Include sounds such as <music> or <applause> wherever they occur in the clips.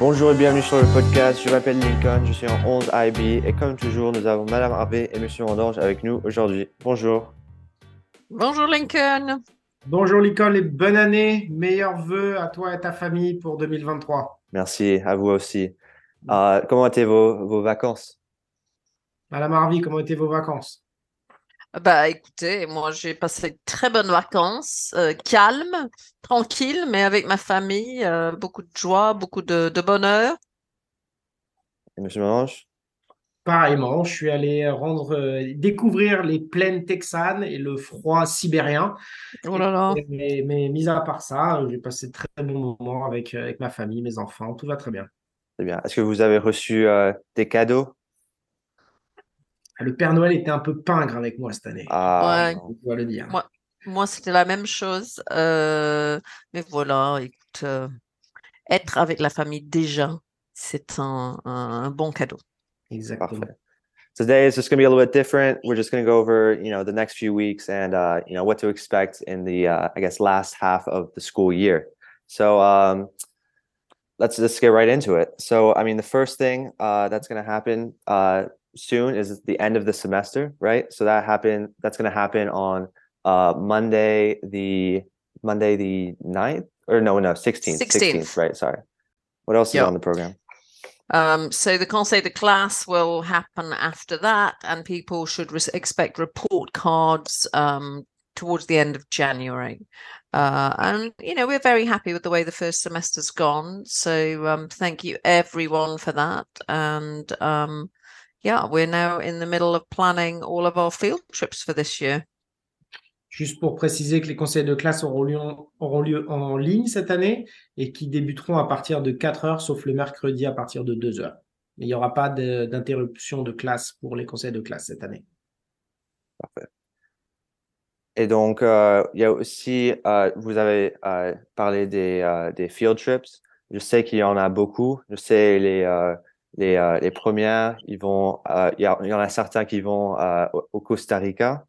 Bonjour et bienvenue sur le podcast. Je m'appelle Lincoln, je suis en 11 IB et comme toujours, nous avons Madame Harvey et Monsieur Andange avec nous aujourd'hui. Bonjour. Bonjour Lincoln. Bonjour Lincoln et bonne année. Meilleurs vœux à toi et ta famille pour 2023. Merci, à vous aussi. Euh, comment étaient vos, vos vacances? Madame Harvey, comment étaient vos vacances? Bah écoutez, moi j'ai passé de très bonnes vacances, euh, calmes, tranquilles, mais avec ma famille, euh, beaucoup de joie, beaucoup de, de bonheur. Et Monsieur Mélange Pareillement, je suis allé rendre euh, découvrir les plaines texanes et le froid sibérien. Oh là là. Mais, mais mis à part ça, j'ai passé de très bons moments avec, euh, avec ma famille, mes enfants. Tout va très bien. C'est bien. Est-ce que vous avez reçu euh, des cadeaux? Le Père Noël était un peu pingre avec moi cette année. Ah, Ouais. non. Je dois le dire. Moi- Moi c'était la même chose, euh, mais voilà, écoute, euh, être avec la famille déjà, c'est un, un, un bon cadeau. Exactement. Parfait. Today is just going to be a little bit different. We're just going to go over, you know, the next few weeks and, uh, you know, what to expect in the, uh, I guess, last half of the school year. So um, let's just get right into it. So, I mean, the first thing uh, that's going to happen uh, soon is the end of the semester, right? So that happen. That's going to happen on uh, Monday, the Monday the 9th or no, no, 16th, 16th. 16th, right? Sorry. What else is on the program? Um, so the Conseil de classe will happen after that, and people should res- expect report cards um, towards the end of January. Uh, and you know we're very happy with the way the first semester's gone. So um, thank you everyone for that. And um, yeah, we're now in the middle of planning all of our field trips for this year. Juste pour préciser que les conseils de classe auront lieu, auront lieu en ligne cette année et qui débuteront à partir de 4 heures, sauf le mercredi à partir de 2 heures. Mais il n'y aura pas de- d'interruption de classe pour les conseils de classe cette année. Et donc, euh, il y a aussi, euh, vous avez euh, parlé des, euh, des field trips. Je sais qu'il y en a beaucoup. Je sais les, euh, les, euh, les premières, ils vont, euh, il y, en a certains qui vont euh, au, Costa Rica.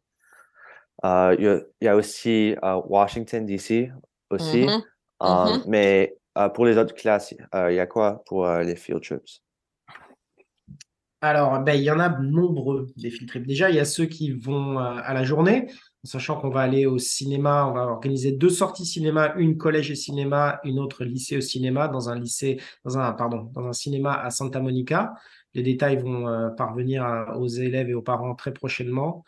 Euh, il, y a, il y a aussi euh, Washington, D.C. aussi. Mhm. Euh, Mhm. Mais euh, pour les autres classes, euh, il y a quoi pour euh, les field trips? Alors, ben, il y en a nombreux des field trips. Déjà, il y a ceux qui vont euh, à la journée, sachant qu'on va aller au cinéma. On va organiser deux sorties cinéma, une collège et cinéma, une autre lycée au cinéma, dans un lycée, dans un, cinéma à Santa Monica. Les détails vont euh, parvenir aux élèves et aux parents très prochainement.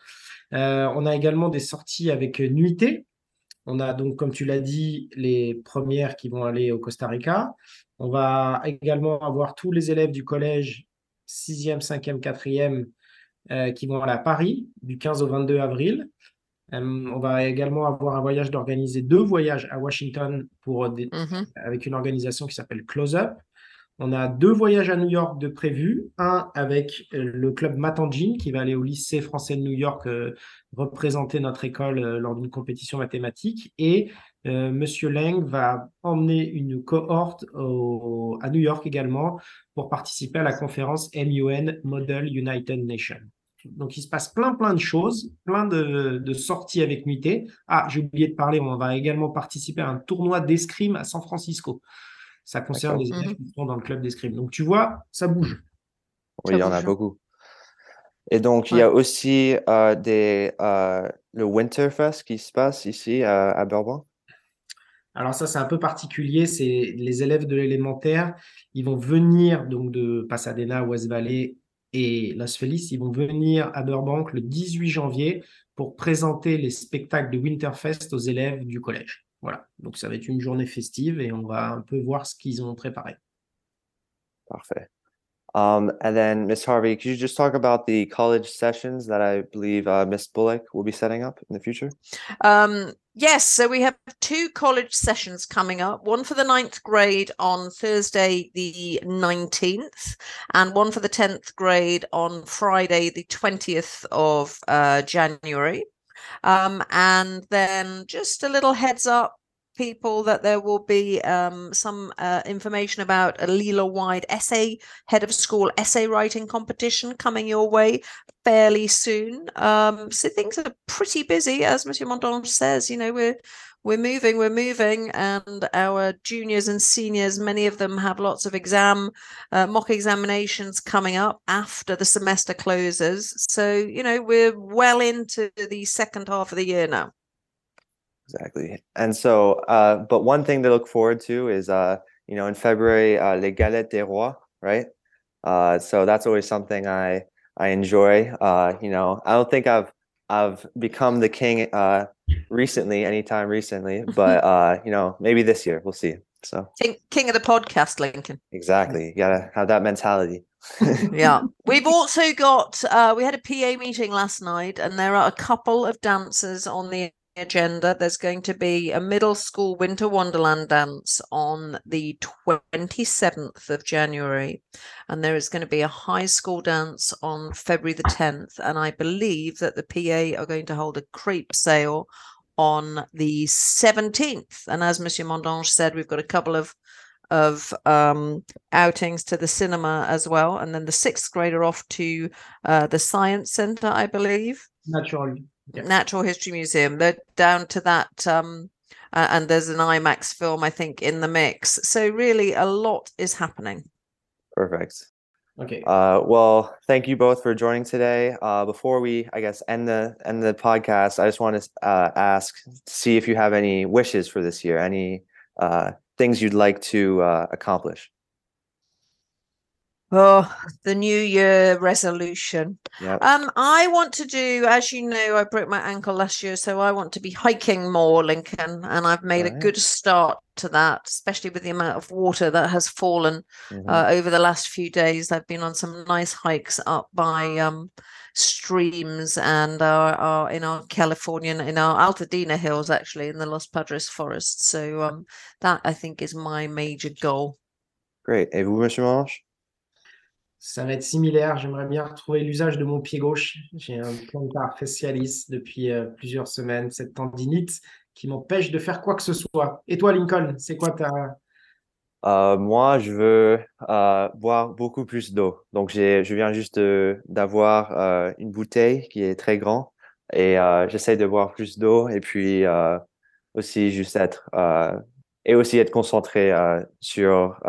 Euh, on a également des sorties avec nuitée. On a donc, comme tu l'as dit, les premières qui vont aller au Costa Rica. On va également avoir tous les élèves du collège 6e, 5e, 4e euh, qui vont aller à Paris du 15 au 22 avril. Euh, on va également avoir un voyage d'organiser deux voyages à Washington pour des- Mhm. avec une organisation qui s'appelle Close Up. On a deux voyages à New York de prévus. Un avec euh, le club Matangine qui va aller au lycée français de New York euh, représenter notre école euh, lors d'une compétition mathématique. Et euh, Monsieur Lang va emmener une cohorte au- à New York également pour participer à la conférence MUN Model United Nations. Donc, il se passe plein, plein de choses, plein de, de sorties avec nuitée. Ah, j'ai oublié de parler, on va également participer à un tournoi d'escrime à San Francisco. Ça concerne les élèves qui sont dans le club d'escrime. Donc, tu vois, ça bouge. Oui, il y en a beaucoup. Et donc, il y a aussi euh, des, euh, le Winterfest qui se passe ici à, à Bourbon. Alors ça, c'est un peu particulier. C'est les élèves de l'élémentaire, ils vont venir donc de Pasadena, West Valley et Los Feliz. Ils vont venir à Burbank le 18 janvier pour présenter les spectacles de Winterfest aux élèves du collège. Voilà. Donc ça va être une journée festive et on va un peu voir ce qu'ils ont préparé. Parfait. Um, and then, Miss Harvey, could you just talk about the college sessions that I believe uh, Miss Bullock will be setting up in the future? Um, yes, so we have two college sessions coming up one for the ninth grade on Thursday, the 19th, and one for the 10th grade on Friday, the 20th of uh, January. Um, and then just a little heads up people that there will be um, some uh, information about a Lila wide essay head of school essay writing competition coming your way fairly soon. Um, so things are pretty busy, as Monsieur Montange says. You know, we're we're moving, we're moving, and our juniors and seniors, many of them have lots of exam, uh, mock examinations coming up after the semester closes. So, you know, we're well into the second half of the year now. Exactly. And so, uh, but one thing to look forward to is, uh, you know, in February, uh, Les Galettes des Rois, right? Uh, so that's always something I I enjoy. Uh, you know, I don't think I've I've become the king uh recently, anytime recently, <laughs> but uh, you know, maybe this year we'll see. So King, king of the podcast, Lincoln. exactly, you gotta have that mentality. <laughs> yeah we've also got uh we had a pa meeting last night and there are a couple of dancers on the agenda there's going to be a middle school winter wonderland dance on the 27th of january and there is going to be a high school dance on february the 10th and i believe that the pa are going to hold a crepe sale on the 17th and as monsieur mondange said we've got a couple of of um, outings to the cinema as well. And then the sixth grade are off to uh, the Science Centre, I believe, Natural. Yeah. Natural History Museum. They're down to that. Um, uh, and there's an IMAX film, I think, in the mix. So, really, a lot is happening. Perfect. Okay. Uh, well, thank you both for joining today. Uh, before we, I guess, end the end the podcast, I just want to uh, ask, see if you have any wishes for this year, any uh, things you'd like to uh, accomplish. Oh, the New Year resolution. Yeah. Um, I want to do, as you know, I broke my ankle last year, so I want to be hiking more, Lincoln, and I've made a good start to that, especially with the amount of water that has fallen Mhm. uh, over the last few days. I've been on some nice hikes up by um, streams and our in our Californian in our Altadena hills, actually in the Los Padres forest. So um, that I think is my major goal. Great. Et vous, Monsieur Manche? Ça va être similaire. J'aimerais bien retrouver l'usage de mon pied gauche. J'ai un plantar fascialis depuis euh, plusieurs semaines, cette tendinite qui m'empêche de faire quoi que ce soit. Et toi, Lincoln, c'est quoi ta... Euh, moi, je veux euh, boire beaucoup plus d'eau. Donc, je viens juste d'avoir une bouteille qui est très grande et j'essaie de boire plus d'eau et puis aussi juste être et aussi être concentré sur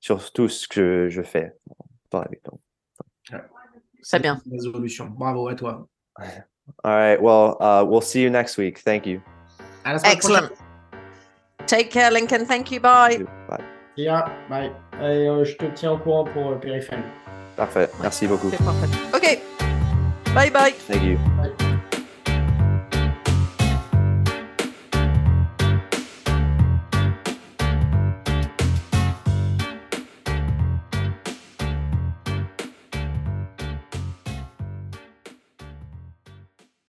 sur tout ce que je fais dans la vie. Donc, c'est bien. Résolution. Bravo à toi. All right. Well, uh, we'll see you next week. Thank you. À la semaine Excellent. Take care, Lincoln. Thank you. Bye. Bye. Yeah, bye. Et, euh, je te tiens au courant pour euh, Périphérie. Parfait. Merci beaucoup. Okay. Bye bye. Thank you.